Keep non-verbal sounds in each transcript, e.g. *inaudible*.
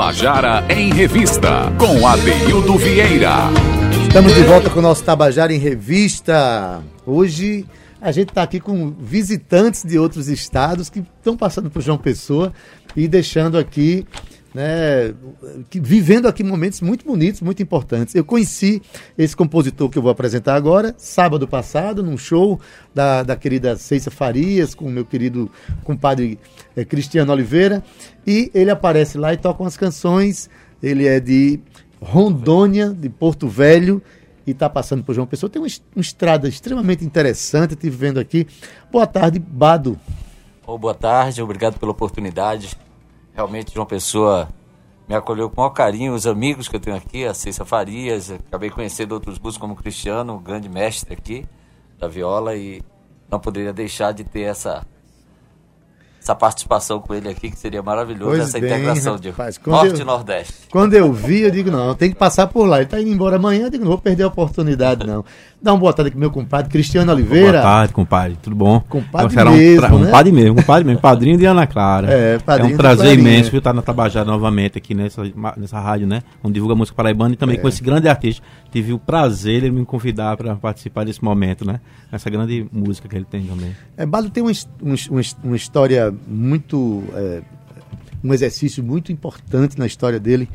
Tabajara em Revista, com Adeildo Vieira. Estamos de volta com o nosso Tabajara em Revista. Hoje a gente está aqui com visitantes de outros estados que estão passando por João Pessoa e deixando aqui né, vivendo aqui momentos muito bonitos, muito importantes. Eu conheci esse compositor que eu vou apresentar agora, sábado passado, num show da, da querida Ceissa Farias, com o meu querido compadre é, Cristiano Oliveira, e ele aparece lá e toca umas canções. Ele é de Rondônia, de Porto Velho, e está passando por João Pessoa. Tem uma, uma estrada extremamente interessante, estive vendo aqui. Boa tarde, Bado. Oh, boa tarde, obrigado pela oportunidade realmente João Pessoa me acolheu com maior carinho, os amigos que eu tenho aqui, a Cissa Farias, acabei conhecendo outros músicos como Cristiano, um grande mestre aqui da viola e não poderia deixar de ter essa essa participação com ele aqui, que seria maravilhoso, pois essa bem, integração rapaz, de Norte eu, e Nordeste. Quando eu vi, eu digo, não, tem que passar por lá. Ele está indo embora amanhã, eu digo, não vou perder a oportunidade, não. Dá uma boa tarde aqui meu compadre, Cristiano Oliveira. Boa tarde, compadre, tudo bom? Compadre então, mesmo, um, né? um padre mesmo, compadre mesmo, padrinho de Ana Clara. É, padrinho É um prazer imenso estar na Tabajara novamente aqui nessa, nessa rádio, né? Onde divulga música paraibana e também é. com esse grande artista. Tive o prazer de me convidar para participar desse momento, né? Essa grande música que ele tem também. É, Bado tem uma, uma, uma história muito... É, um exercício muito importante na história dele,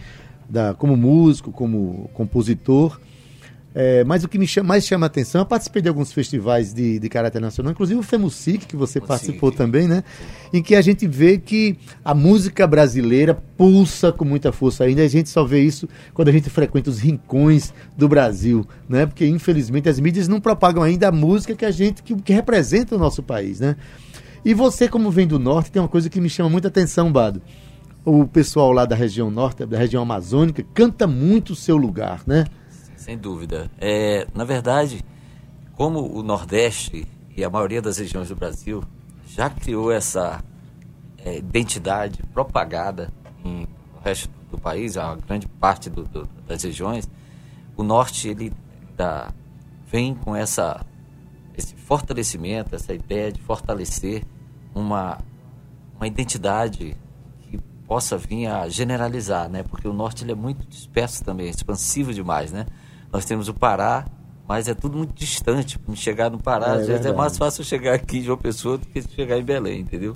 da, como músico, como compositor é, mas o que me chama, mais chama a atenção, eu participei de alguns festivais de, de caráter nacional, inclusive o FEMUSIC, que você participou também, né? Em que a gente vê que a música brasileira pulsa com muita força ainda. A gente só vê isso quando a gente frequenta os rincões do Brasil, né? Porque infelizmente as mídias não propagam ainda a música que a gente que, que representa o nosso país, né? E você, como vem do norte, tem uma coisa que me chama muita atenção, Bado. O pessoal lá da região norte, da região amazônica, canta muito o seu lugar, né? Sem dúvida. É, na verdade, como o Nordeste e a maioria das regiões do Brasil já criou essa é, identidade propagada em, no resto do país, a grande parte do, do, das regiões, o Norte ele dá, vem com essa, esse fortalecimento, essa ideia de fortalecer uma, uma identidade que possa vir a generalizar, né? Porque o Norte ele é muito disperso também, expansivo demais, né? Nós temos o Pará, mas é tudo muito distante. Para chegar no Pará, é, às vezes é mais fácil chegar aqui de uma pessoa do que chegar em Belém, entendeu?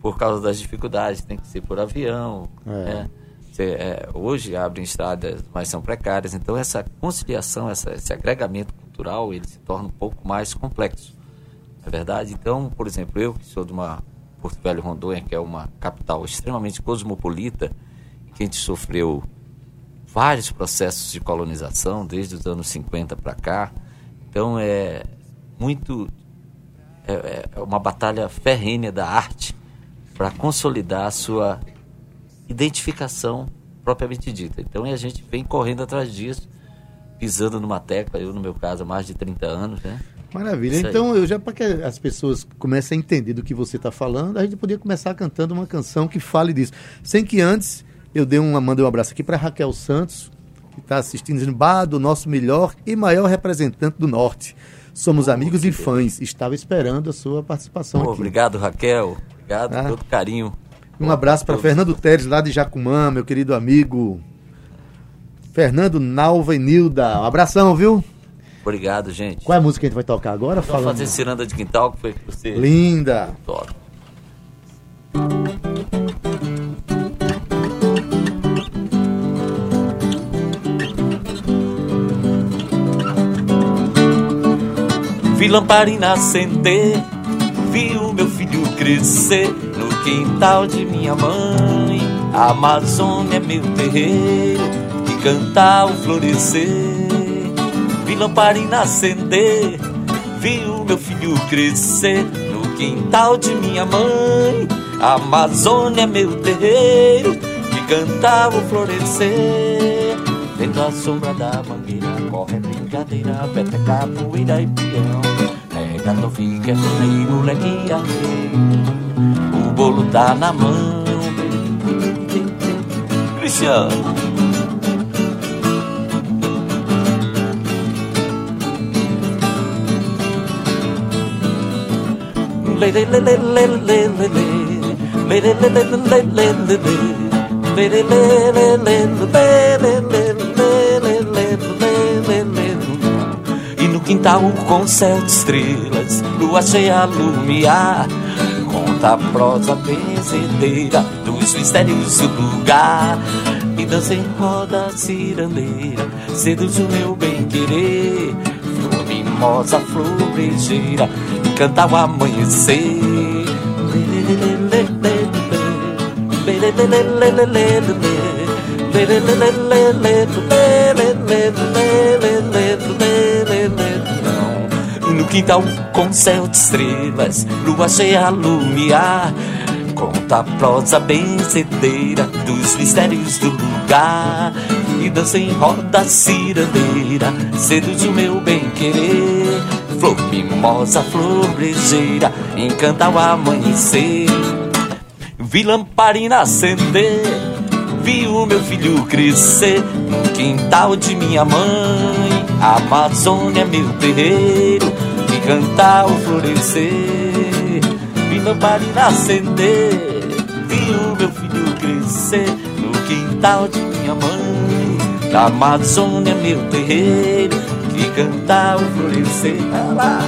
Por causa das dificuldades, tem que ser por avião. É. Né? É, hoje abrem estradas, mas são precárias. Então essa conciliação, essa, esse agregamento cultural, ele se torna um pouco mais complexo. É verdade? Então, por exemplo, eu que sou de uma Porto Velho Rondônia, que é uma capital extremamente cosmopolita, que a gente sofreu vários processos de colonização desde os anos 50 para cá. Então é muito é, é uma batalha ferrenha da arte para consolidar a sua identificação propriamente dita. Então a gente vem correndo atrás disso, pisando numa tecla, eu no meu caso há mais de 30 anos, né? Maravilha. então, eu já para que as pessoas comecem a entender do que você está falando, a gente podia começar cantando uma canção que fale disso, sem que antes eu dei uma, mandei um abraço aqui para Raquel Santos, que está assistindo, dizendo, Bah, do nosso melhor e maior representante do Norte. Somos oh, amigos e fãs. Estava esperando a sua participação. Oh, aqui. Obrigado, Raquel. Obrigado ah. todo carinho. Um abraço para Fernando Teres, lá de Jacumã, meu querido amigo. Fernando Nalva e Nilda. Um abração, viu? Obrigado, gente. Qual é a música que a gente vai tocar agora? Vamos Falando... fazer Ciranda de Quintal, que foi que você... Linda. Adoro. Vi lamparina acender, vi o meu filho crescer no quintal de minha mãe. A Amazônia é meu terreiro, e cantar o florescer. Vi lamparina acender, vi o meu filho crescer no quintal de minha mãe. A Amazônia é meu terreiro, e cantar o florescer. Dentro da sombra da mangueira corre brincadeira, peta capoeira e peão. Pega fica aí, molequinha. O bolo tá na mão. Cristiano. E no quintal com céu de estrelas, lua cheia a lumiar. Conta a prosa benzedeira dos mistérios do lugar. E dança em roda cirandeira, seduz o meu bem querer. Flor canta o amanhecer. No quintal com céu de estrelas, lua cheia a lumiar. Conta a prosa benzedeira dos mistérios do lugar. E dança em roda cirandeira, seduz o meu bem querer. Flor mimosa, flor brejeira, encanta o amanhecer. Vi lamparina acender, vi o meu filho crescer no quintal de minha mãe. A Amazônia é meu terreiro, vi cantar o florescer. Vi lamparina acender, vi o meu filho crescer no quintal de minha mãe. A Amazônia é meu terreiro, vi cantar o florescer. Lá.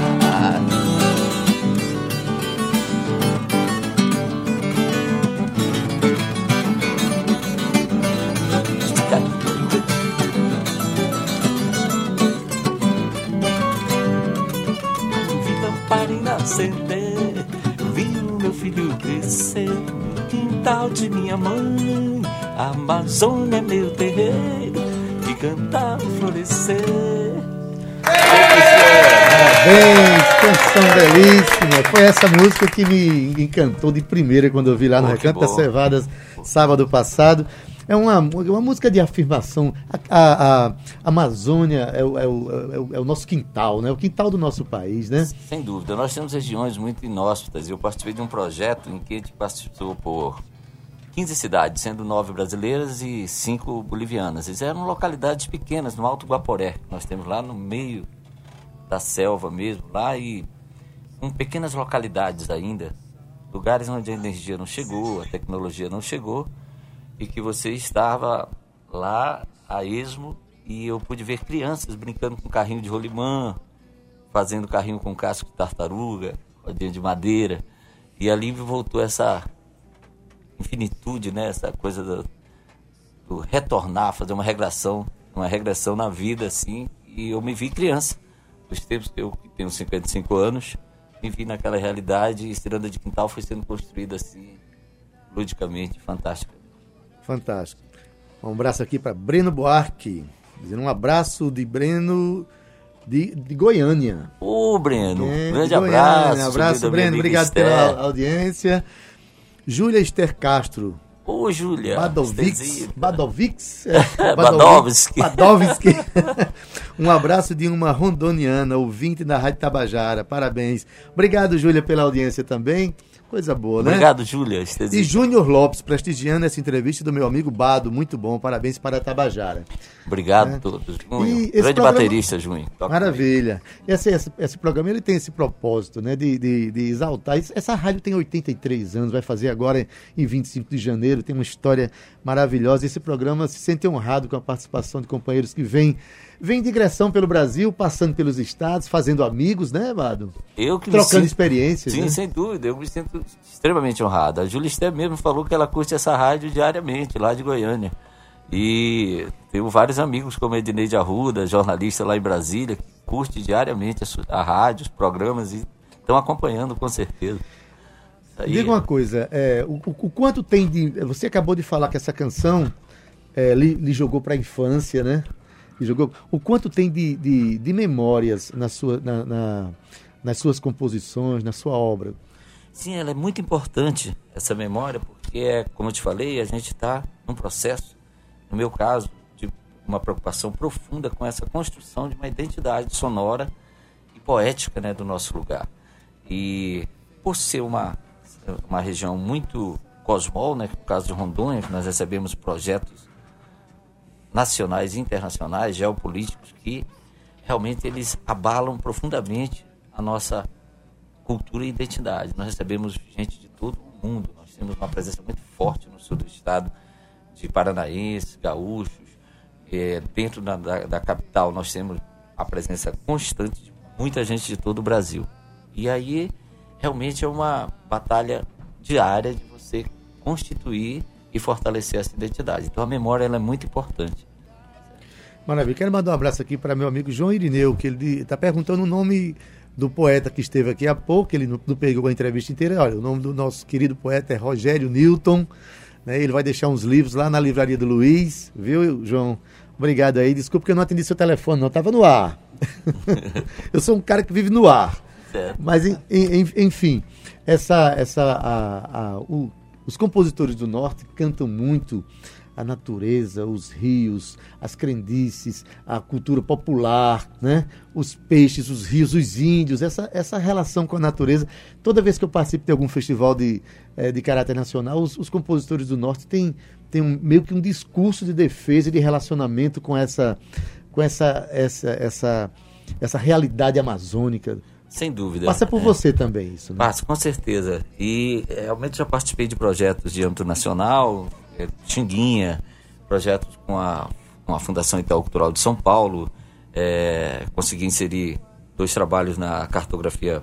acender. Vi o meu filho crescer no quintal de minha mãe. Amazônia meu terreiro, belíssima. Foi essa música que me encantou de primeira quando eu vi lá no Recanto das Cevadas sábado passado. É uma, uma música de afirmação. A, a, a Amazônia é o, é, o, é, o, é o, nosso quintal, né? O quintal do nosso país, né? Sem dúvida. Nós temos regiões muito inóspitas. Eu participei de um projeto em que a gente participou por 15 cidades, sendo nove brasileiras e cinco bolivianas. Eles eram localidades pequenas, no Alto Guaporé, que nós temos lá no meio da selva mesmo, lá e com pequenas localidades ainda, lugares onde a energia não chegou, a tecnologia não chegou e que você estava lá a esmo e eu pude ver crianças brincando com carrinho de rolimã, fazendo carrinho com casco de tartaruga, rodinha de madeira. E ali voltou essa infinitude, né? essa coisa do, do, retornar, fazer uma regressão, uma regressão na vida, assim. E eu me vi criança. Os tempos que eu tenho 55 anos, me vi naquela realidade e Ciranda de Quintal foi sendo construída assim, ludicamente, fantástica. Fantástico. Um abraço aqui para Breno Buarque. Dizendo um abraço de Breno de, de Goiânia. Ô, Breno, é, grande abraço. Um abraço, Breno. Obrigado Esther. pela audiência. Júlia Esther Castro. Ô, Júlia. Badovix. Badovix? É, *laughs* Badovski. Badovski. *laughs* um abraço de uma rondoniana, ouvinte da Rádio Tabajara. Parabéns. Obrigado, Júlia, pela audiência também. Coisa boa, né? Obrigado, Júlia. E Júnior Lopes, prestigiando essa entrevista do meu amigo Bado. Muito bom. Parabéns para a Tabajara. Obrigado a é. todos. Grande programa... baterista, Junho. Maravilha. Esse, esse, esse, programa ele tem esse propósito, né? De, de, de, exaltar. Essa rádio tem 83 anos, vai fazer agora em 25 de janeiro. Tem uma história maravilhosa. Esse programa se sente honrado com a participação de companheiros que vêm vem digressão pelo Brasil, passando pelos estados, fazendo amigos, né, Vado? Eu que Trocando sinto... experiências. Sim, né? sem dúvida. Eu me sinto extremamente honrado. A Júlia Esté mesmo falou que ela curte essa rádio diariamente, lá de Goiânia. E tenho vários amigos, como Ednei Arruda, jornalista lá em Brasília, que curte diariamente a, a rádio, os programas e estão acompanhando com certeza. Aí... Diga uma coisa, é, o, o, quanto tem de. Você acabou de falar que essa canção é, lhe, lhe jogou para a infância, né? Jogou. O quanto tem de, de, de memórias na sua, na, na, nas suas composições, na sua obra? Sim, ela é muito importante, essa memória, porque, é, como eu te falei, a gente está num processo, no meu caso, de uma preocupação profunda com essa construção de uma identidade sonora e poética né, do nosso lugar. E por ser uma, uma região muito cosmol, né, no caso de Rondônia, que nós recebemos projetos nacionais e internacionais, geopolíticos, que realmente eles abalam profundamente a nossa cultura e identidade. Nós recebemos gente de todo o mundo, nós temos uma presença muito forte no sul do estado de paranaenses, gaúchos. É, dentro da, da, da, capital nós temos a presença constante de muita gente de todo o Brasil. E aí realmente é uma batalha diária de você constituir e fortalecer essa identidade. Então a memória ela é muito importante. Maravilha. Quero mandar um abraço aqui para meu amigo João Irineu, que ele está perguntando o nome do poeta que esteve aqui há pouco, ele não, não pegou a entrevista inteira. Olha, o nome do nosso querido poeta é Rogério Newton. Né? Ele vai deixar uns livros lá na livraria do Luiz, viu, João? Obrigado aí. Desculpa que eu não atendi seu telefone, não. Estava no ar. *laughs* eu sou um cara que vive no ar. Mas, enfim, essa, essa, a, a, o, os compositores do Norte cantam muito a natureza, os rios, as crendices, a cultura popular, né? os peixes, os rios, os índios, essa, essa relação com a natureza. Toda vez que eu participo de algum festival de, é, de caráter nacional, os, os, compositores do Norte têm, têm um, meio que um discurso de defesa e de relacionamento com essa, com essa, essa, essa, essa realidade amazônica. Sem dúvida. Passa por é. você também isso. Né? Passa, com certeza. E realmente já participei de projetos de âmbito nacional, é, Xinguinha, projetos com a, com a Fundação Itaú Cultural de São Paulo, é, consegui inserir dois trabalhos na cartografia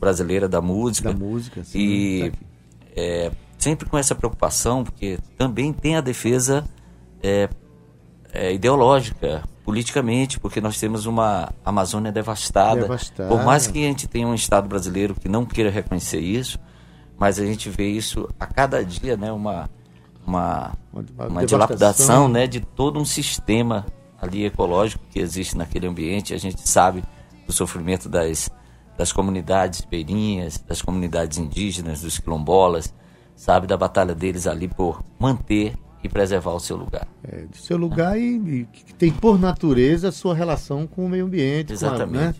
brasileira da música. Da música, sim. E tá é, sempre com essa preocupação, porque também tem a defesa é, é, ideológica, politicamente, porque nós temos uma Amazônia devastada. devastada. Por mais que a gente tenha um Estado brasileiro que não queira reconhecer isso, mas a gente vê isso a cada dia, né, uma uma, uma dilapidação né, de todo um sistema ali ecológico que existe naquele ambiente. A gente sabe do sofrimento das, das comunidades ribeirinhas, das comunidades indígenas, dos quilombolas, sabe da batalha deles ali por manter e preservar o seu lugar. É, de seu lugar e, e, que tem por natureza a sua relação com o meio ambiente. Exatamente. A, né?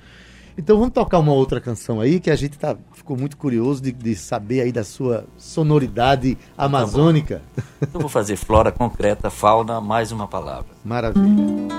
Então vamos tocar uma outra canção aí que a gente tá, ficou muito curioso de, de saber aí da sua sonoridade amazônica. Então, eu vou fazer flora concreta, fauna, mais uma palavra. Maravilha.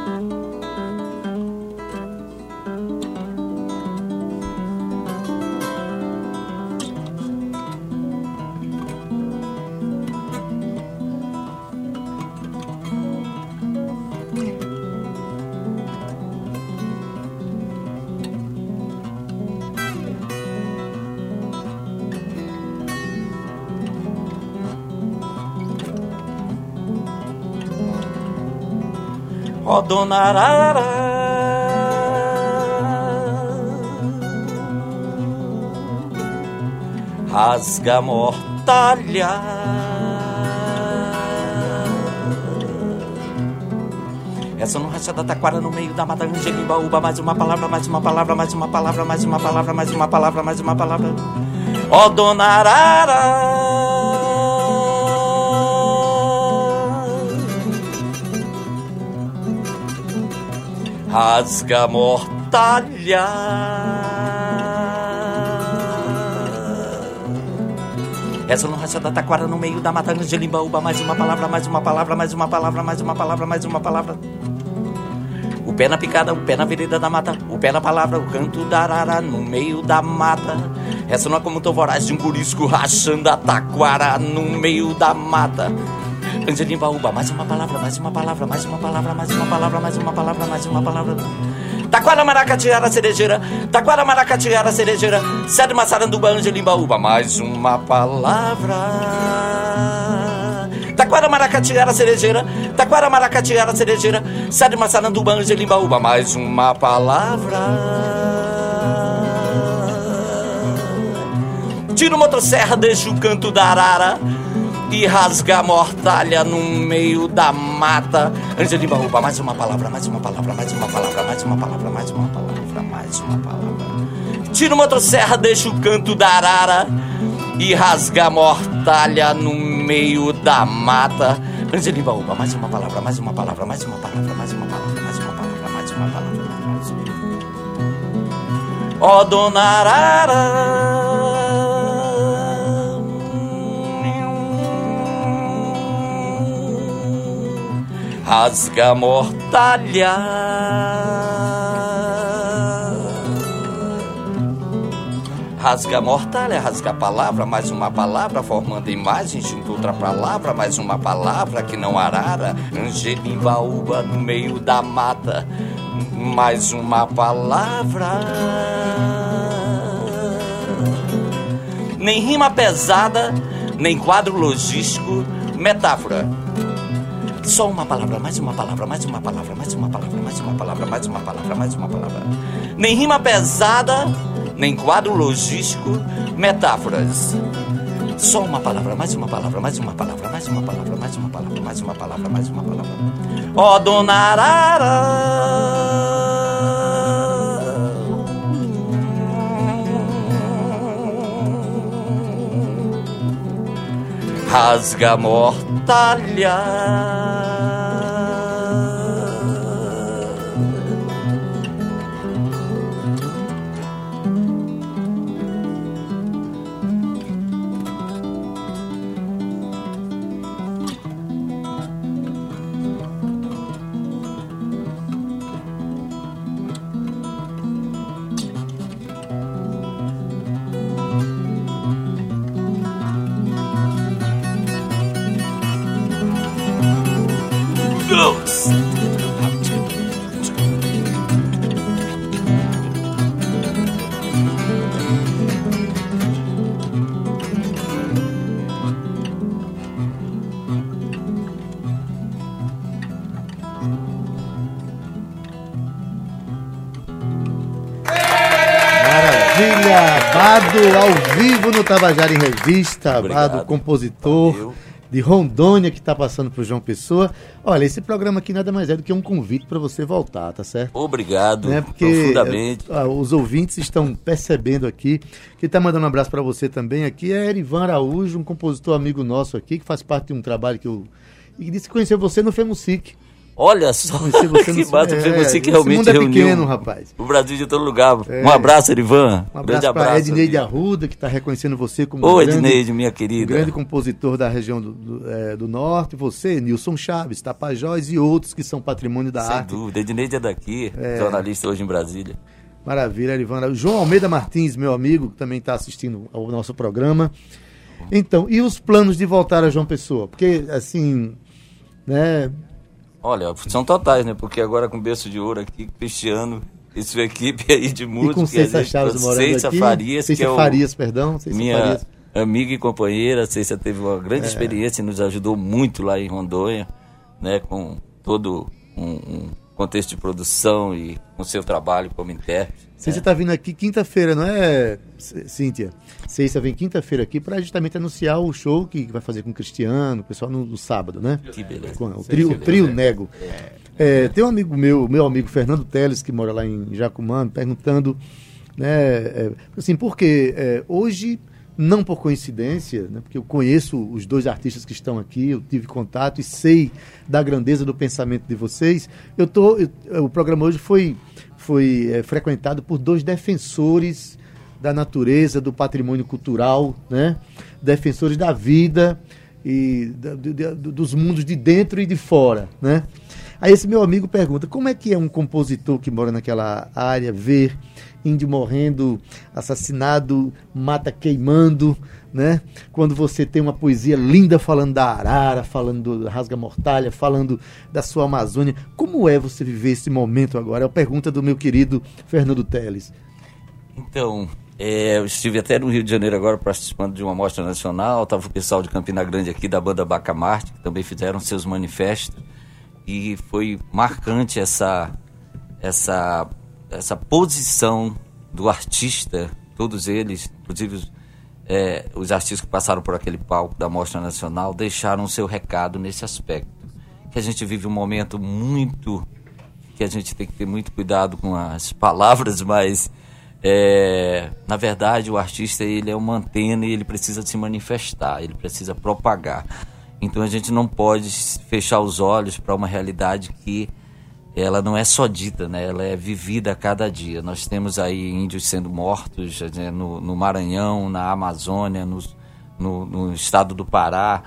Dona Arara. Rasga a mortalha. Essa no racha da taquara no meio da mata Angelimbaúba Mais uma palavra, mais uma palavra, mais uma palavra, mais uma palavra, mais uma palavra, mais uma palavra Ó dona Arara rasga a mortalha. Essa não racha da taquara no meio da mata de limbaúba. Mais uma palavra, mais uma palavra, mais uma palavra, mais uma palavra, mais uma palavra. O pé na picada, o pé na vereda da mata, o pé na palavra, o canto da arara no meio da mata. Essa não é como tão voraz de um curisco rachando a taquara no meio da mata. Angelim Baúba, mais uma palavra, mais uma palavra, mais uma palavra, mais uma palavra, mais uma palavra, mais uma palavra. Taquara Maracatiara Cerejeira, Taquara Maracatiara Cerejeira, Sede Massaranduba, Angelim Baúba, mais uma palavra. Taquara Maracatiara Cerejeira, Taquara Maracatiara Cerejeira, Sede Massaranduba, Angelim Baúba, mais uma palavra. Tiro motosserra, deixa o canto da arara e rasga a mortalha no meio da mata. Angelina Baúba, mais uma palavra, mais uma palavra, mais uma palavra, mais uma palavra, mais uma palavra, mais uma palavra. Tira uma motosserra, deixa o canto da arara e rasga a mortalha no meio da mata. Angelina Baúba, mais uma palavra, mais uma palavra, mais uma palavra, mais uma palavra, mais uma palavra, mais uma palavra. Ó oh, dona Arara rasga a mortalha. Rasga mortalha, rasga palavra, mais uma palavra, formando imagem junto outra palavra, mais uma palavra que não arara. Angelimbaúba no meio da mata, mais uma palavra. Nem rima pesada, nem quadro logístico, metáfora. Só uma palavra, mais uma palavra, mais uma palavra, mais uma palavra, mais uma palavra, mais uma palavra, mais uma palavra. Nem rima pesada, nem quadro logístico, metáforas. Só uma palavra, mais uma palavra, mais uma palavra, mais uma palavra, mais uma palavra, mais uma palavra, mais uma palavra. Ó oh, dona Arara. Rasga mortalha. Ao vivo no Tabajara em Revista. Bado, compositor Valeu. de Rondônia que está passando por João Pessoa. Olha, esse programa aqui nada mais é do que um convite para você voltar, tá certo? Obrigado, né? Porque, profundamente. É, os ouvintes estão percebendo aqui. Quem está mandando um abraço para você também aqui é Erivan Araújo, um compositor amigo nosso aqui, que faz parte de um trabalho que eu... E disse que conheceu você no FEMUSIC. Olha só *laughs* que bato é, você que realmente é reuniu pequeno, rapaz. o Brasil de todo lugar. É. Um abraço, Erivan. Um abraço para Edneide Arruda, que está reconhecendo você como Ô, um grande, Edneide, minha querida. Um grande compositor da região do, do, é, do, Norte. Você, Nilson Chaves, Tapajós e outros que são patrimônio da Sem arte. Sem dúvida. Edneide é daqui, é. jornalista hoje em Brasília. Maravilha, Erivan. João Almeida Martins, meu amigo, que também está assistindo ao nosso programa. Então, e os planos de voltar a João Pessoa? Porque, assim, né Olha, são totais, né? Porque agora com berço de ouro aqui, Cristiano e sua equipe aí de música. E com Ceiça Chaves morando Ceiça aqui. Farias, Ceiça que é o, Farias, perdão. Ceiça minha Farias. amiga e companheira, Ceiça teve uma grande é. experiência e nos ajudou muito lá em Rondônia, né? Com todo um, um contexto de produção e com seu trabalho como intérprete. Você está vindo aqui quinta-feira, não é, Cíntia? Cícia vem quinta-feira aqui para justamente anunciar o show que vai fazer com o Cristiano, o pessoal no, no sábado, né? Que beleza. Com, o trio, o trio Nego. É, tem um amigo meu, meu amigo Fernando Teles, que mora lá em Jacumã, perguntando, né, é, assim, porque é, hoje não por coincidência, né, porque eu conheço os dois artistas que estão aqui, eu tive contato e sei da grandeza do pensamento de vocês. Eu tô, eu, o programa hoje foi foi é, frequentado por dois defensores da natureza, do patrimônio cultural, né? defensores da vida e da, de, de, dos mundos de dentro e de fora. Né? Aí esse meu amigo pergunta, como é que é um compositor que mora naquela área ver índio morrendo, assassinado, mata queimando, né? Quando você tem uma poesia linda falando da arara, falando do rasga mortalha, falando da sua Amazônia, como é você viver esse momento agora? É a pergunta do meu querido Fernando Teles. Então, é, eu estive até no Rio de Janeiro agora participando de uma mostra nacional, estava o pessoal de Campina Grande aqui da banda Bacamarte, que também fizeram seus manifestos, e foi marcante essa, essa, essa posição do artista, todos eles, inclusive é, os artistas que passaram por aquele palco da Mostra Nacional deixaram seu recado nesse aspecto. Que a gente vive um momento muito. que a gente tem que ter muito cuidado com as *laughs* palavras, mas. É, na verdade, o artista ele é uma antena e ele precisa se manifestar, ele precisa propagar. Então a gente não pode fechar os olhos para uma realidade que ela não é só dita, né? ela é vivida a cada dia. Nós temos aí índios sendo mortos né? no, no, Maranhão, na Amazônia, no, no, no estado do Pará,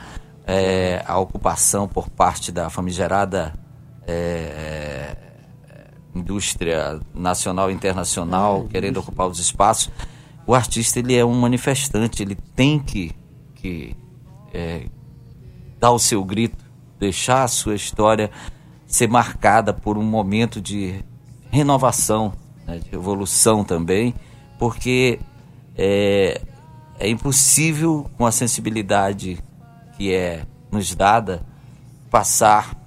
é, a ocupação por parte da famigerada é, é indústria nacional e internacional é, querendo ocupar os espaços. o artista ele é um manifestante, ele tem que, que é, dar o seu grito, deixar a sua história ser marcada por um momento de renovação, né, de evolução também, porque é, é impossível, com a sensibilidade que é nos dada, passar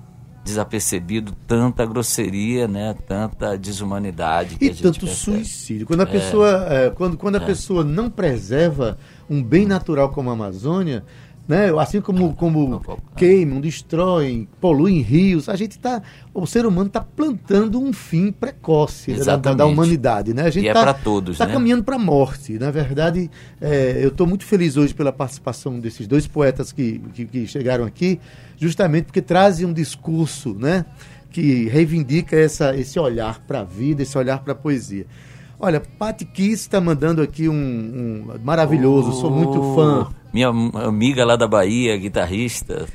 desapercebido tanta grosseria, né? Tanta desumanidade e tanto suicídio. Quando a é. pessoa, é, quando, quando a é. pessoa não preserva um bem natural como a Amazônia, né? Assim como, como queimam, destroem, poluem rios, a gente tá, o ser humano está plantando um fim precoce da, da, humanidade, né? A gente e é tá, para todos, tá né? caminhando para a morte. Na verdade, é, eu estou muito feliz hoje pela participação desses dois poetas que, que, que chegaram aqui, justamente porque trazem um discurso, né? Que reivindica essa, esse olhar para a vida, esse olhar para a poesia. Olha, Pati Kiss está mandando aqui um, um maravilhoso, oh, sou muito fã. Minha amiga lá da Bahia, guitarrista.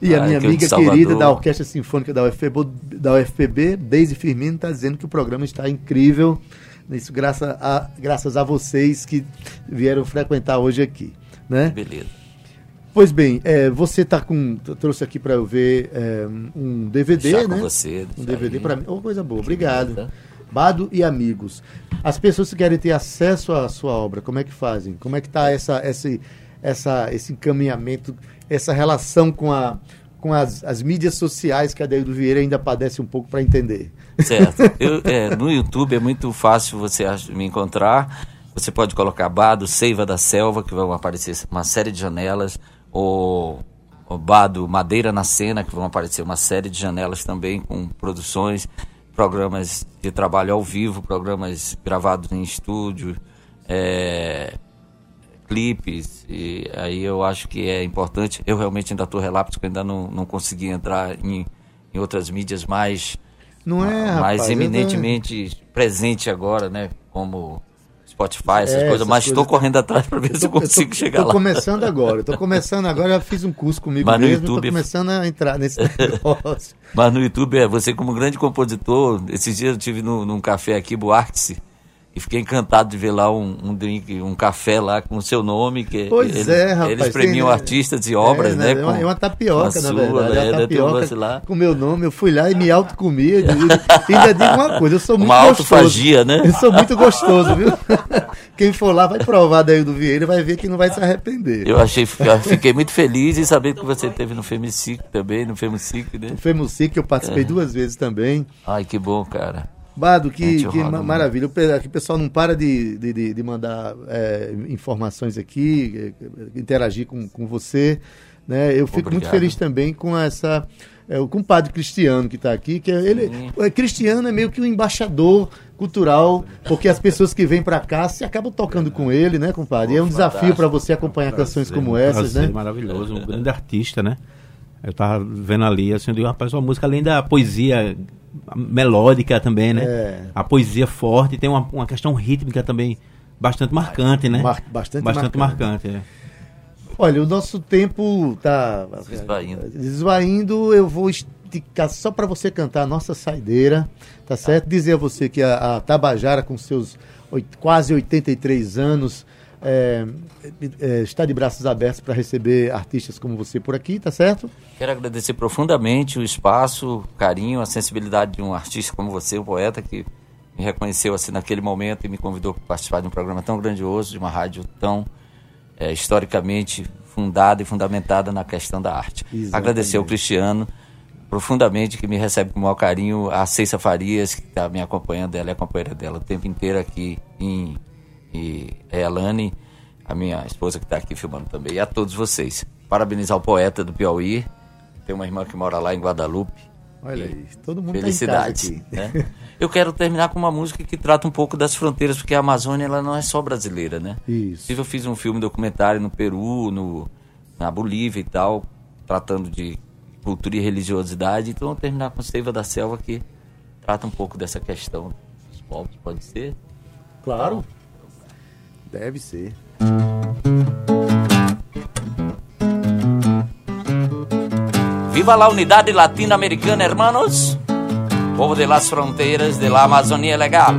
E a minha amiga querida da Orquestra Sinfônica da UFPB, da UFPB Deise Firmino, está dizendo que o programa está incrível. Isso graças a, graças a vocês que vieram frequentar hoje aqui. Né? Beleza. Pois bem, é, você tá com. Trouxe aqui para eu ver é, um DVD, Chá né? Com você, um DVD para mim. Oh, coisa boa, obrigado. Bado e amigos. As pessoas que querem ter acesso à sua obra, como é que fazem? Como é que está essa, essa, essa, esse encaminhamento, essa relação com, a, com as, as mídias sociais que a Deildo Vieira ainda padece um pouco para entender? Certo. Eu, é, no YouTube é muito fácil você me encontrar. Você pode colocar Bado, Seiva da Selva, que vão aparecer uma série de janelas, ou, ou Bado, Madeira na Cena, que vão aparecer uma série de janelas também com produções programas de trabalho ao vivo, programas gravados em estúdio, é, clipes, e aí eu acho que é importante. Eu realmente ainda estou relapso, porque ainda não, não consegui entrar em, em outras mídias mais, não é, mais rapaz, eminentemente presente agora, né? Como Spotify, essas é, coisas, mas estou correndo atrás para ver tô, se eu consigo tô, chegar tô lá. Estou começando agora, estou começando agora, já fiz um curso comigo mas mesmo, estou começando a entrar nesse *laughs* negócio. mas no YouTube, é, você como grande compositor, esses dias eu tive no, num café aqui, Buarque e fiquei encantado de ver lá um, um, drink, um café lá com o seu nome. Que pois eles, é, rapaz. Eles premiam tem, artistas e obras, é, né? É uma, é uma tapioca, na verdade. É, uma tapioca lá. com meu nome. Eu fui lá e me autocomia. e *laughs* ainda digo uma coisa, eu sou muito uma gostoso. autofagia, né? Eu sou muito gostoso, viu? *laughs* Quem for lá vai provar daí do Vieira vai ver que não vai se arrepender. Eu achei, eu fiquei muito feliz em saber que você teve no Femicic também, no Femicic, né? No Femicic eu participei é. duas vezes também. Ai, que bom, cara. Bado, que, que ma maravilha. Aqui o pessoal não para de, de, de mandar é, informações aqui, é, interagir com, com você. Né? Eu fico Obrigado. muito feliz também com essa. É, com o padre Cristiano que está aqui, que é, ele, é, Cristiano é meio que um embaixador cultural, porque as pessoas que vêm para cá se acabam tocando com ele, né, compadre? E é um desafio para você acompanhar prazer, canções como essas, prazer, né? Maravilhoso, um grande artista, né? Eu estava vendo ali, assim, eu digo, rapaz, uma música além da poesia melódica também, né? É. A poesia forte, tem uma, uma questão rítmica também bastante marcante, né? Mar bastante, bastante marcante. marcante é. Olha, o nosso tempo tá esvaindo. Esvaindo, eu vou esticar só para você cantar a nossa saideira, tá certo? Dizer a você que a, a Tabajara, com seus oito, quase 83 anos, é, é, está de braços abertos para receber artistas como você por aqui, tá certo? Quero agradecer profundamente o espaço, o carinho, a sensibilidade de um artista como você, um poeta que me reconheceu assim naquele momento e me convidou para participar de um programa tão grandioso, de uma rádio tão é, historicamente fundada e fundamentada na questão da arte. Exatamente. Agradecer ao Cristiano profundamente que me recebe com o maior carinho, a Ceissa Farias que está me acompanhando, ela é companheira dela o tempo inteiro aqui em e a Elane, a minha esposa que está aqui filmando também, e a todos vocês. Parabenizar o poeta do Piauí, tem uma irmã que mora lá em Guadalupe. Olha aí, todo mundo Felicidade. Tá né? Eu quero terminar com uma música que trata um pouco das fronteiras, porque a Amazônia ela não é só brasileira, né? Isso. Eu fiz um filme documentário no Peru, no, na Bolívia e tal, tratando de cultura e religiosidade. Então eu vou terminar com Seiva da Selva, que trata um pouco dessa questão dos povos, pode ser? Claro. Então, Deve ser. Viva la unidade latino-americana, hermanos! Povo de las fronteiras de la Amazônia legal.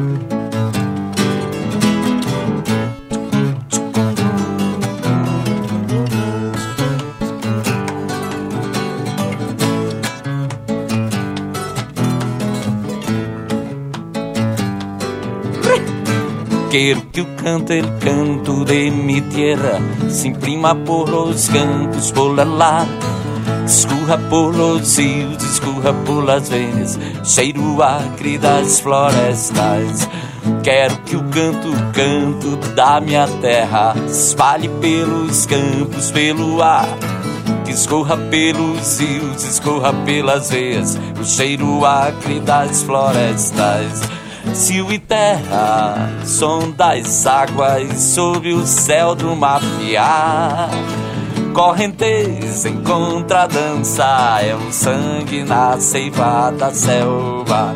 Quero que o canto, el canto de mi tierra se imprima por los campos, por la lado Escorra por los rios, escorra por las venas, cheiro acre das florestas. Quero que o canto, o canto da minha terra espalhe pelos campos, pelo ar. Que escorra pelos rios, escorra pelas veias, o cheiro acre das florestas. Cio e terra, som das águas sob o céu do mapear correnteza em contradança é um sangue na seiva da selva.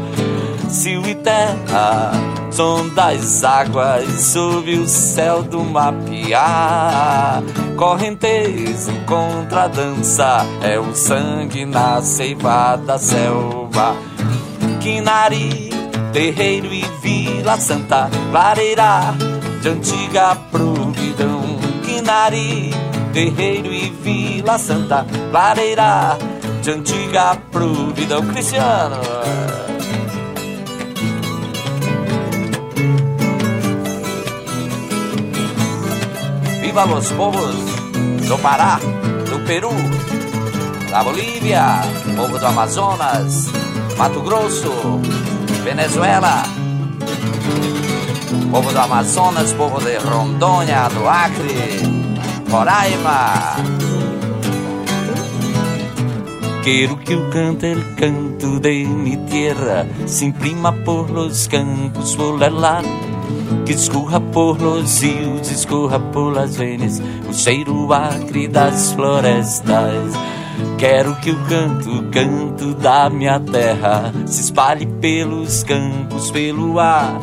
Cio e terra, som das águas sob o céu do mapear. Correnteza em contradança é o sangue na seiva da selva. Quinari, terreiro e Vila Santa, clareira de antiga providão. Quinari, Terreiro e Vila Santa, Lareira de antiga providão cristiano. Viva os povos do Pará, do Peru, da Bolívia, povo do Amazonas, Mato Grosso, Venezuela, povo do Amazonas, povo de Rondônia, do Acre, Roraima. Quero que o canto, el canto de mi tierra se imprima por los campos, lado, que escorra por los rios, escorra por las venas, o cheiro acre das florestas. Quero que o canto, canto da minha terra se espalhe pelos campos, pelo ar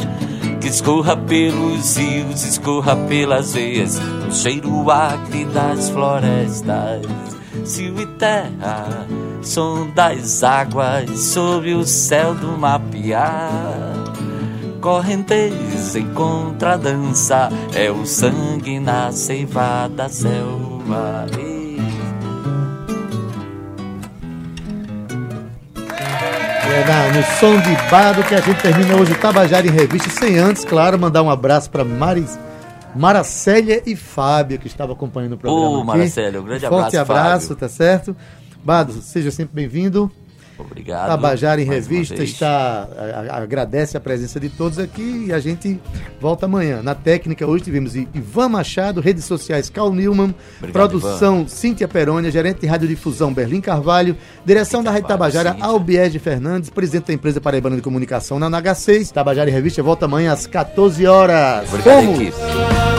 que escorra pelos rios, escorra pelas veias, o cheiro acre das florestas. Cio e terra, som das águas sob o céu do mapear. Correnteza em contradança, é o sangue na seiva da selva. É na, no som de Bado que a gente termina hoje o Tabajara em Revista, sem antes, claro, mandar um abraço para Maris, Maracélia e Fábio, que estava acompanhando o programa. Ô, Maracélia, um grande forte abraço. Forte abraço, tá certo? Bado, seja sempre bem-vindo. Obrigado. Tabajara em Revista está a, a, agradece a presença de todos aqui e a gente volta amanhã. Na técnica, hoje tivemos Ivan Machado, redes sociais Cal Newman, Obrigado, produção Ivan. Cíntia Perônia, gerente de radiodifusão Berlim Carvalho, direção da Rede Tabajara Albiege Fernandes, presidente da empresa Paraibana de Comunicação na NH6. Tabajara em Revista volta amanhã às 14 horas. Obrigado, equipe.